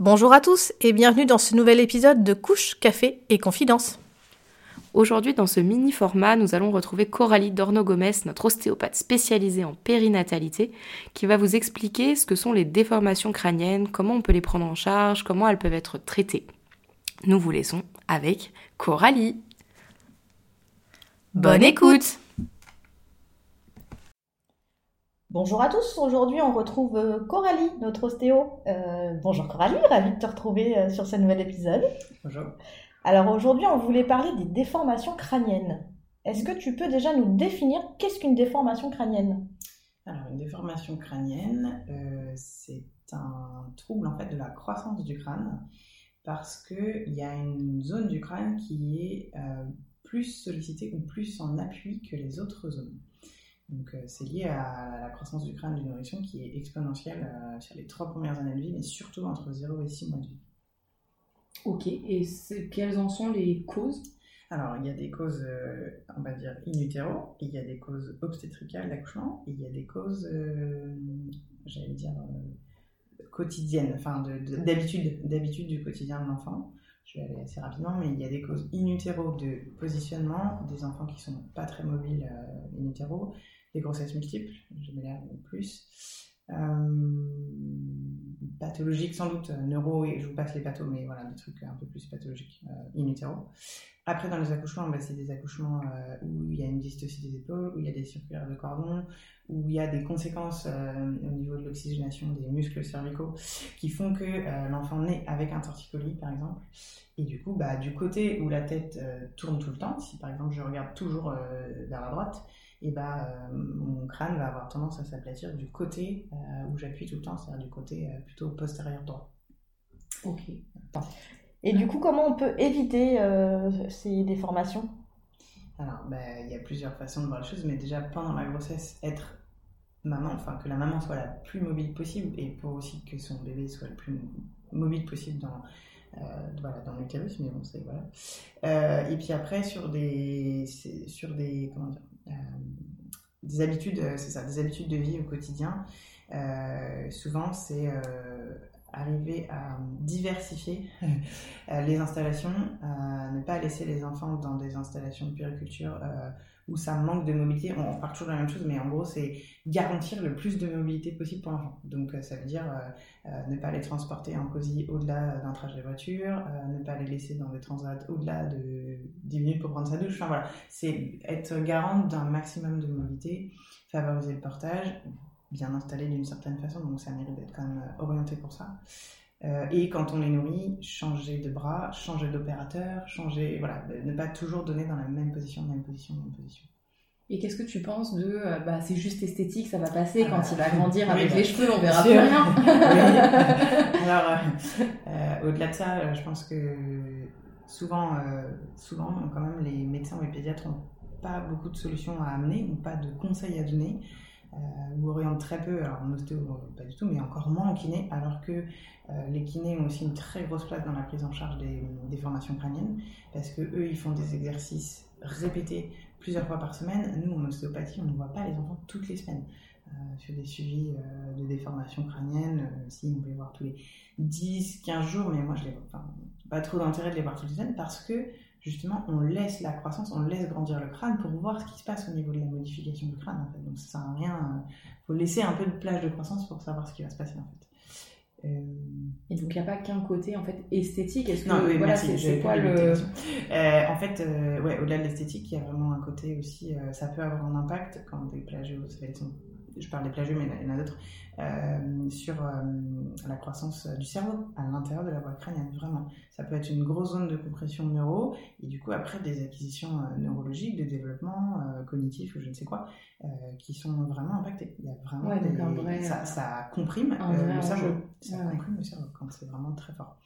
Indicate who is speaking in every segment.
Speaker 1: Bonjour à tous et bienvenue dans ce nouvel épisode de Couche, Café et Confidence.
Speaker 2: Aujourd'hui, dans ce mini format, nous allons retrouver Coralie Dorno-Gomez, notre ostéopathe spécialisée en périnatalité, qui va vous expliquer ce que sont les déformations crâniennes, comment on peut les prendre en charge, comment elles peuvent être traitées. Nous vous laissons avec Coralie. Bonne écoute
Speaker 1: Bonjour à tous, aujourd'hui on retrouve euh, Coralie, notre ostéo. Euh, bonjour Coralie, ravie de te retrouver euh, sur ce nouvel épisode.
Speaker 3: Bonjour.
Speaker 1: Alors aujourd'hui, on voulait parler des déformations crâniennes. Est-ce que tu peux déjà nous définir qu'est-ce qu'une déformation crânienne?
Speaker 3: Alors une déformation crânienne, euh, c'est un trouble en fait de la croissance du crâne parce qu'il y a une zone du crâne qui est euh, plus sollicitée ou plus en appui que les autres zones. Donc euh, c'est lié à la croissance du crâne du nourrisson qui est exponentielle sur les trois premières années de vie, mais surtout entre 0 et 6 mois de vie.
Speaker 4: Ok, et quelles en sont les causes?
Speaker 3: Alors, il y a des causes, euh, on va dire, in utero, il y a des causes obstétricales d'accouchement, il y a des causes, euh, j'allais dire, euh, quotidiennes, enfin d'habitude, d'habitude du quotidien de l'enfant. Je vais aller assez rapidement, mais il y a des causes in de positionnement, des enfants qui sont pas très mobiles in utero, des grossesses multiples, je l'air plus. Euh, pathologiques sans doute, neuro, et je vous passe les pathos, mais voilà, des trucs un peu plus pathologiques euh, in. Après, dans les accouchements, bah, c'est des accouchements euh, où il y a une dystocie des épaules, où il y a des circulaires de cordon, où il y a des conséquences au niveau de l'oxygénation des muscles cervicaux qui font que l'enfant naît avec un torticolis, par exemple. Et du coup, bah, du côté où la tête tourne tout le temps, si par exemple je regarde toujours vers la droite, et bah, euh, mon crâne va avoir tendance à s'aplatir du côté euh, où j'appuie tout le temps, c'est-à-dire du côté euh, plutôt postérieur droit.
Speaker 1: Ok. Et du coup, comment on peut éviter ces déformations?
Speaker 3: Alors, bah, il y a plusieurs façons de voir les choses, mais déjà pendant la grossesse, être maman, enfin que la maman soit la plus mobile possible et pour aussi que son bébé soit le plus mobile possible dans, voilà, dans l'utérus, mais bon, c'est voilà. et puis après, sur des, sur des, comment dire, des habitudes, euh, ça, des habitudes de vie au quotidien. Euh, souvent, c'est arriver à diversifier les installations, ne pas laisser les enfants dans des installations de puriculture où ça manque de mobilité. On, parle toujours de la même chose, mais en gros, c'est garantir le plus de mobilité possible pour l'enfant. Donc, ça veut dire ne pas les transporter en cosy au-delà d'un trajet de voiture, ne pas les laisser dans des transats au-delà de 10 minutes pour prendre sa douche. Enfin voilà, c'est être garante d'un maximum de mobilité, favoriser le portage, bien installé d'une certaine façon, donc ça mérite d'être quand même orienté pour ça. Euh, et quand on les nourrit, changer de bras, changer d'opérateur, changer, voilà, ne pas toujours donner dans la même position, même position, même position.
Speaker 4: Et qu'est-ce que tu penses de euh, bah, c'est juste esthétique, ça va passer, quand il va grandir avec bah, les cheveux, on verra plus rien
Speaker 3: Alors, euh, au-delà de ça, je pense que souvent, souvent, quand même, les médecins ou les pédiatres n'ont pas beaucoup de solutions à amener ou pas de conseils à donner. Ou orientent très peu, alors en ostéo pas du tout, mais encore moins en kiné, alors que euh, les kinés ont aussi une très grosse place dans la prise en charge des, formations crâniennes parce que eux ils font des exercices répétés plusieurs fois par semaine. Nous en ostéopathie on ne voit pas les enfants toutes les semaines. Euh, sur des suivis euh, de déformation crânienne, si on peut les voir tous les 10, 15 jours, mais moi je les vois pas trop d'intérêt de les voir toutes les semaines parce que justement on laisse la croissance, on laisse grandir le crâne pour voir ce qui se passe au niveau de la modification du crâne en fait. Donc ça sert à rien, il faut laisser un peu de plage de croissance pour savoir ce qui va se passer en fait.
Speaker 4: Euh, et donc il n'y a pas qu'un côté en fait esthétique. Est-ce que
Speaker 3: non, oui,
Speaker 4: voilà,
Speaker 3: c'est quoi le euh, En fait, euh, ouais, au-delà de l'esthétique, il y a vraiment un côté aussi. ça peut avoir un impact quand des plagios, je parle des plagios, mais il y en a d'autres, euh, sur euh, la croissance du cerveau à l'intérieur de la voie crânienne, vraiment. Ça peut être une grosse zone de compression neuro, et du coup, après, des acquisitions euh, neurologiques, de développement cognitif ou je ne sais quoi, qui sont vraiment impactées. Il y a vraiment ça, comprime le cerveau. Ça comprime le cerveau quand c'est vraiment très fort.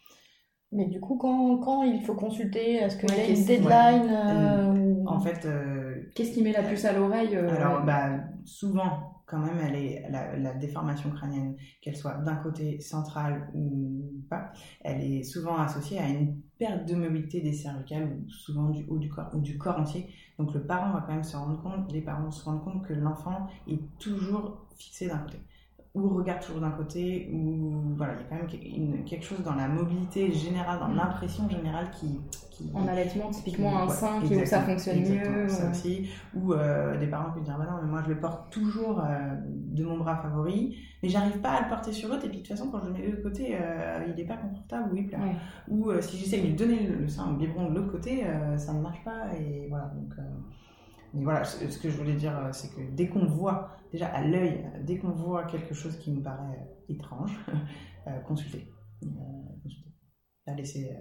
Speaker 1: Mais du coup, quand, quand il faut consulter, est-ce qu'il
Speaker 4: Ouais,
Speaker 1: y a une deadline
Speaker 3: ouais.
Speaker 1: euh,
Speaker 3: En fait, euh,
Speaker 4: Qu'est-ce qui met la puce à l'oreille euh,
Speaker 3: Alors, bah, souvent, quand même, elle est, la, déformation crânienne, qu'elle soit d'un côté central ou pas, elle est souvent associée à une perte de mobilité des cervicales, ou souvent du haut du corps, ou du corps entier. Donc, le parent va quand même se rendre compte, les parents se rendent compte que l'enfant est toujours fixé d'un côté ou regarde toujours d'un côté, ou voilà, il y a quand même une- quelque chose dans la mobilité générale, dans
Speaker 4: Mm.
Speaker 3: l'impression générale qui, qui,
Speaker 4: En allaitement, typiquement un
Speaker 3: Ouais,
Speaker 4: sein qui, où ça fonctionne mieux.
Speaker 3: Ça aussi. Ou euh, des parents qui disent bah non, mais moi je le porte toujours euh, de mon bras favori, mais j'arrive pas à le porter sur l'autre, et puis de toute façon, quand je le mets de l'autre côté, euh, il est pas confortable ou il pleure.
Speaker 4: Ouais.
Speaker 3: Ou si j'essaie de lui donner le, le sein au biberon de l'autre côté, ça ne marche pas, et voilà. Donc, mais voilà, ce que je voulais dire, euh, c'est que dès qu'on voit, déjà à l'œil, euh, dès qu'on voit quelque chose qui nous paraît euh, étrange, consulter. Pas laisser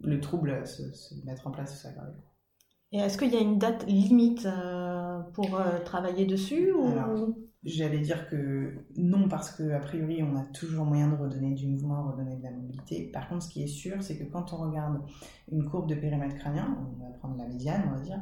Speaker 3: le trouble se, se mettre en place ou s'aggraver.
Speaker 1: Et est-ce qu'il y a une date limite pour travailler dessus ou...
Speaker 3: Alors, J'allais dire que non, parce que a priori, on a toujours moyen de redonner du mouvement, redonner de la mobilité. Par contre, ce qui est sûr, c'est que quand on regarde une courbe de périmètre crânien, on va prendre la médiane, on va dire,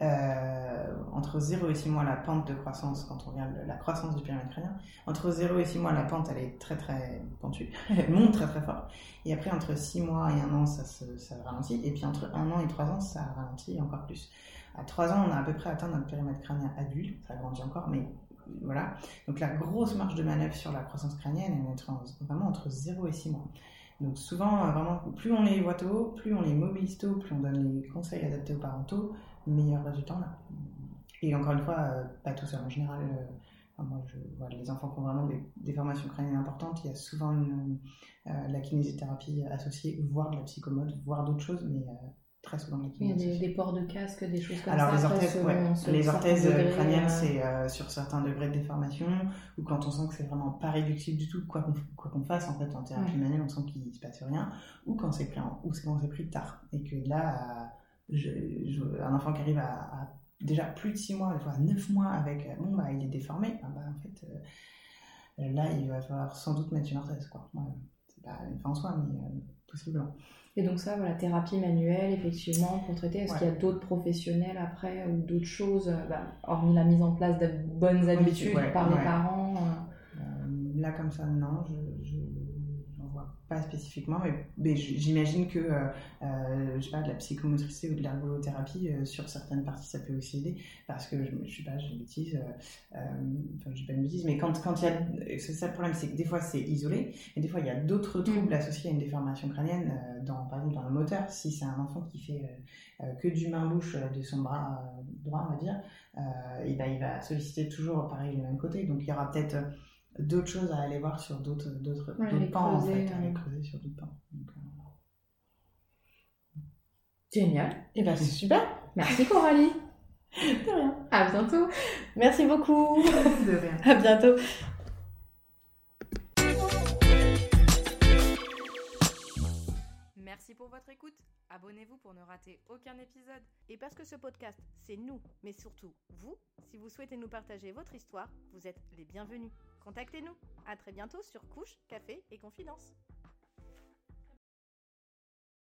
Speaker 3: euh, entre 0 et 6 mois, la pente de croissance, quand on regarde la croissance du périmètre crânien, entre 0 et 6 mois, la pente, elle est très très pentue, elle monte très très fort. Et après, entre 6 mois et 1 an, ça, se, ça ralentit. Et puis entre 1 an et 3 ans, ça ralentit encore plus. À 3 ans, on a à peu près atteint notre périmètre crânien adulte, ça grandit encore, mais voilà. Donc la grosse marge de manœuvre sur la croissance crânienne, est entre- vraiment entre 0 et 6 mois. Donc souvent, euh, vraiment, plus on les voit tôt, plus on les mobilise tôt, plus on donne les conseils adaptés aux parents tôt, meilleur résultat on. Et encore une fois, euh, pas tout seul. En général, euh, moi, les enfants qui ont vraiment des, des formations crâniennes importantes, il y a souvent la kinésithérapie associée, voire de la psychomode, voire d'autres choses, mais très souvent de la
Speaker 4: Il y a des, des ports de casque, des choses comme
Speaker 3: Alors
Speaker 4: ça.
Speaker 3: les
Speaker 4: après,
Speaker 3: orthèses, ouais.
Speaker 4: selon
Speaker 3: les orthèses
Speaker 4: degrés,
Speaker 3: crâniennes,
Speaker 4: euh,
Speaker 3: c'est euh, sur certains degrés de déformation, ou quand on sent que c'est vraiment pas réductible du tout, quoi qu'on qu'on fasse en fait en thérapie
Speaker 4: Ouais.
Speaker 3: manuelle, on sent qu'il se passe rien, ou quand c'est pris, ou quand c'est pris tard, et que là, euh, je, je- un enfant qui arrive à, à déjà plus de 6 mois, des fois à 9 mois avec, euh, bon bah il est déformé, ah, bah, en fait, euh, là il va falloir sans doute mettre une orthèse, quoi. Ouais. C'est pas une fin en soi, mais euh, possiblement.
Speaker 4: Et donc ça, voilà, thérapie manuelle, effectivement, pour traiter. Est-ce
Speaker 3: Ouais.
Speaker 4: qu'il y a d'autres professionnels après ou d'autres choses, euh, bah, hormis la mise en place de bonnes habitudes
Speaker 3: ouais,
Speaker 4: par les parents euh,
Speaker 3: Euh, là, comme ça, non, je, je j'en vois pas spécifiquement, mais, j'imagine que, euh, euh, je sais pas, de la psychomotricité ou de l'ergothérapie, euh, sur certaines parties, ça peut aussi aider, parce que, je, sais pas, j'ai une bêtise, enfin, je dis pas une bêtise, mais quand, quand il y a, c'est ça le problème, c'est que des fois, c'est isolé, et des fois, il y a d'autres troubles associés à une déformation crânienne, dans, par exemple, dans le moteur, si c'est un enfant qui fait que du main-bouche de son bras droit, on va dire, et ben, il va solliciter toujours, pareil, le même côté, donc il y aura peut-être d'autres choses à aller voir sur d'autres d'autres
Speaker 4: Ouais,
Speaker 3: en
Speaker 4: creuser,
Speaker 3: fait, à aller creuser sur d'autres pans. Donc, euh,
Speaker 4: Génial.
Speaker 1: Eh ben, c'est super.
Speaker 4: Merci Coralie.
Speaker 1: De rien.
Speaker 4: À bientôt.
Speaker 1: Merci beaucoup.
Speaker 3: de rien.
Speaker 1: À bientôt.
Speaker 2: Merci pour votre écoute. Abonnez-vous pour ne rater aucun épisode.
Speaker 5: Et parce que ce podcast, c'est nous, mais surtout vous, si vous souhaitez nous partager votre histoire, vous êtes les bienvenus. Contactez-nous. À très bientôt sur Couche, Café et Confidence.